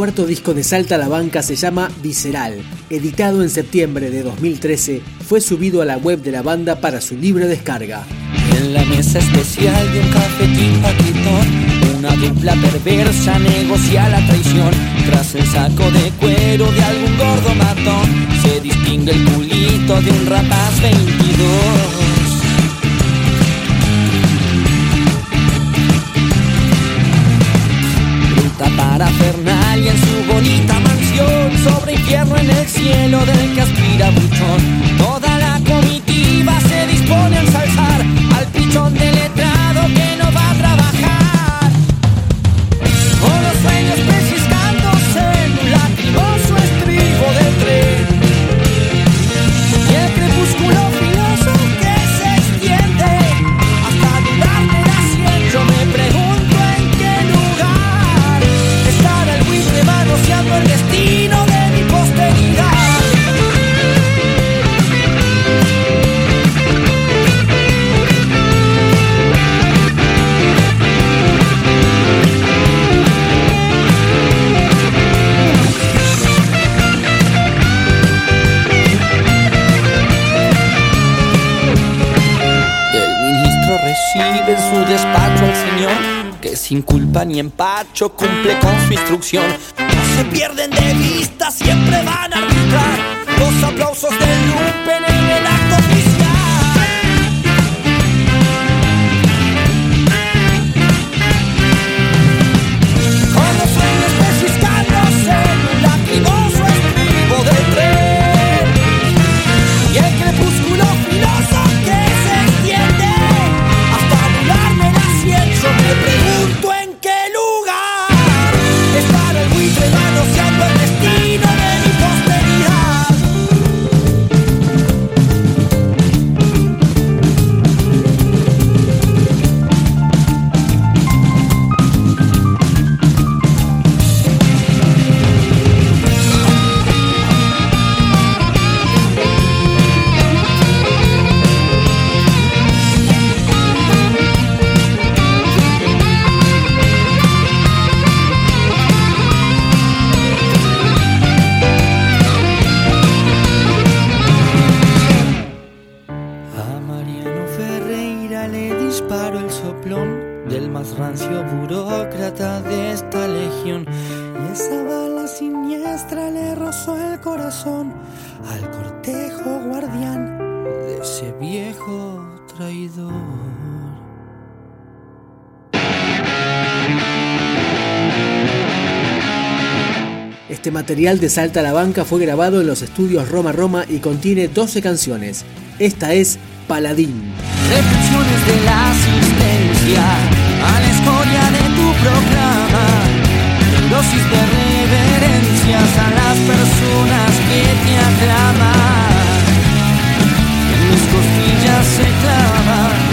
Cuarto disco de Salta a la Banca se llama Visceral. Editado en septiembre de 2013, fue subido a la web de la banda para su libre descarga. En la mesa especial de un cafetín paquetón, una dupla perversa negocia la traición. Tras el saco de cuero de algún gordo matón, se distingue el culito de un rapaz 22. Para Fernal y en su bonita mansión sobre infierno en el cielo del que aspira buchón. Toda la comitiva se dispone a ensalzar culpa ni empacho cumple con su instrucción. No se pierden de vista, siempre van a al cortejo guardián de ese viejo traidor. Este material de Salta a la Banca fue grabado en los estudios Roma Roma y contiene 12 canciones. Esta es Paladín. reflexiones de la asistencia a la escoria de tu programa, dosis de reverencias a las personas que te aclaman. En mis costillas se clava.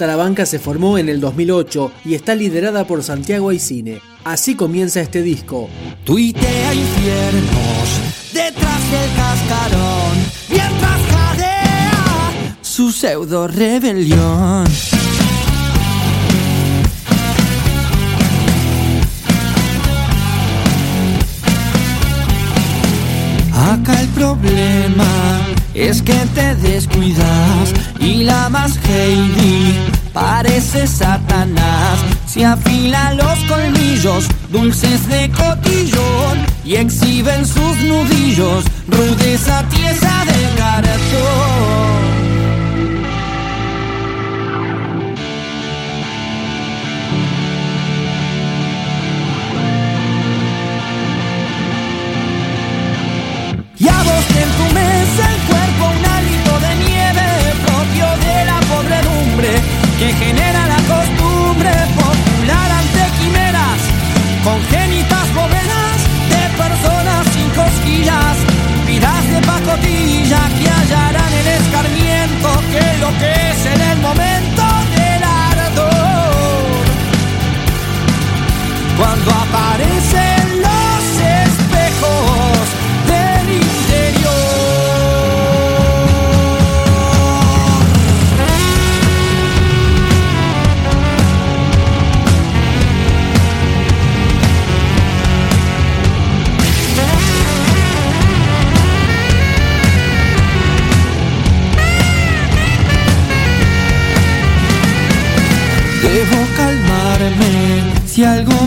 Salta la Banca se formó en el 2008 y está liderada por Santiago Aicine. Así comienza este disco. Tuitea infiernos detrás del cascarón mientras jadea su pseudo rebelión. Acá el problema es que te descuidas y la más Heidi parece Satanás. Se afila los colmillos dulces de cotillón y exhiben sus nudillos rudeza tiesa de cartón. Y a vos entumece el que genera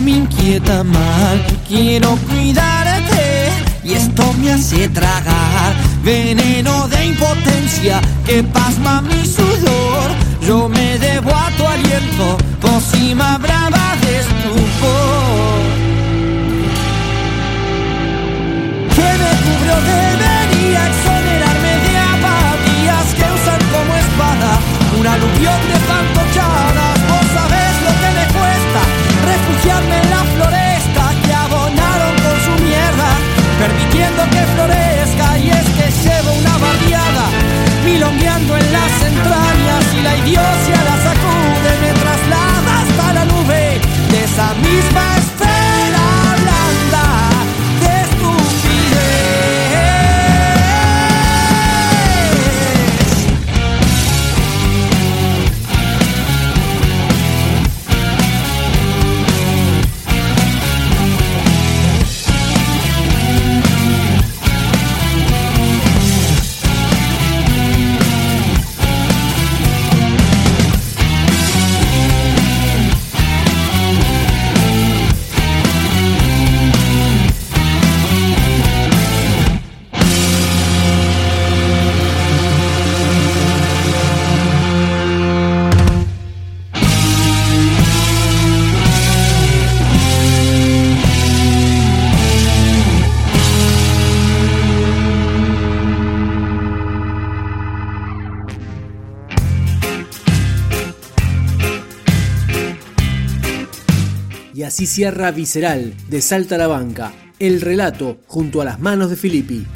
me inquieta mal. Quiero cuidarte y esto me hace tragar veneno de impotencia que pasma mi sudor. Yo me debo a tu aliento, pócima brava de estupor. Que me cubrió debería exonerarme de apatías que usan como espada un aluvión de entrañas Y así cierra Visceral de Salta la Banca, el relato junto a las manos de Filippi.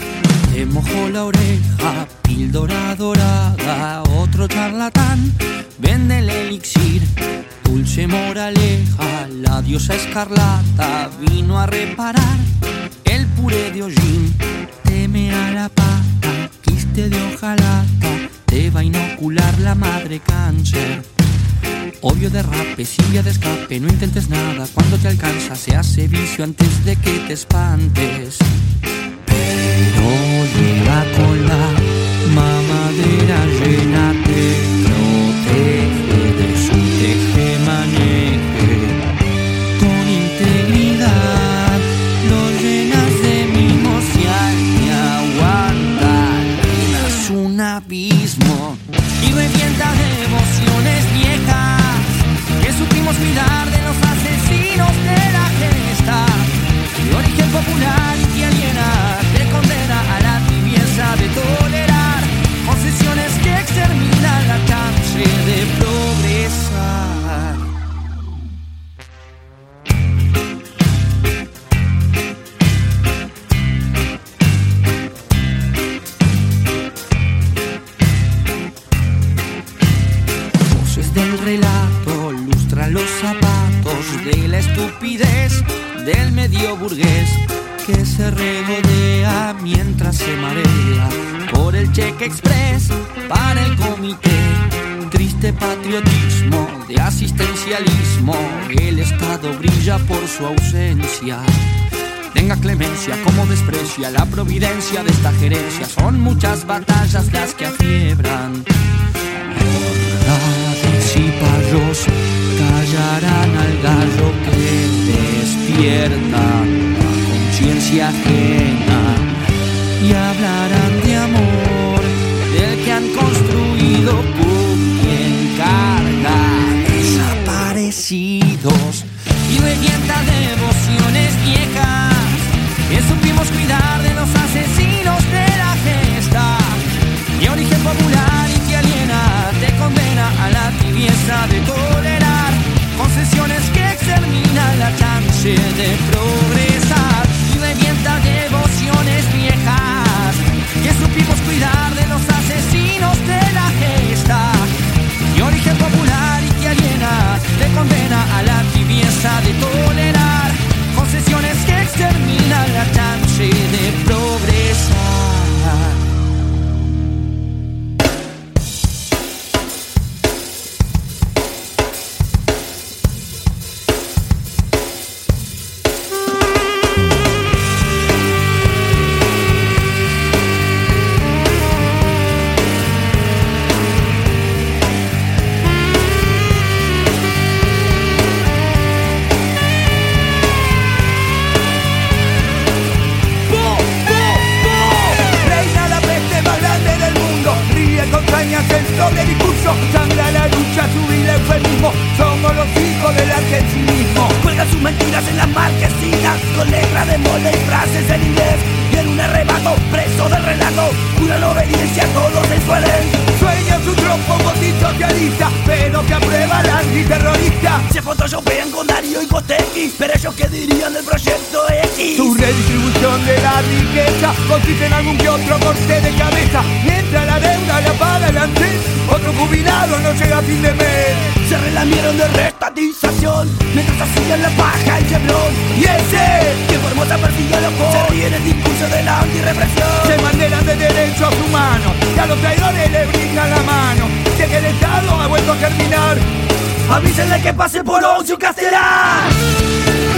Te mojó la oreja, píldora dorada, otro charlatán, vende el elixir, dulce moraleja, la diosa escarlata vino a reparar el puré de hollín, teme a la pata, quiste de hojalata, te va a inocular la madre cáncer. Obvio derrape, sin vía de escape, no intentes nada, cuando te alcanza se hace vicio antes de que te espantes. Pero llega con la mamadera llena, de la estupidez del medio burgués que se regodea mientras se marea por el cheque express para el comité. Triste patriotismo de asistencialismo, el Estado brilla por su ausencia. Tenga clemencia como desprecia la providencia de esta gerencia. Son muchas batallas las que afiebran. Tibieza de tolerar concesiones que exterminan la chance de progresar. Y revienta devociones viejas que supimos cuidar de los asesinos de la gesta. De origen popular y que aliena te condena a la tibieza de tolerar concesiones que exterminan la chance de progresar doble discurso Sangra la lucha, su vil eufemismo. Somos los hijos del argentinismo. Cuelga sus mentiras en las marquesinas Con letra de molde y frases en inglés. Y en un arrebato, preso del relato Jura la obediencia, todos se suelen Sueña su trompo socialista Pero que aprueba la antiterrorista. Se photoshopean con Darío y Cotequi Pero ellos qué dirían del proyecto X. Su redistribución de la riqueza consiste en algún que otro corte de cabeza de Se relamieron de restatización Mientras hacían la paja el Chevron Y ese que por Formosa persigue los Se ríe en el discurso de la antirrepresión. Se manderan de derechos humanos Y a los traidores le brindan la mano. De que el Estado ha vuelto a terminar Avísenle que pase por once y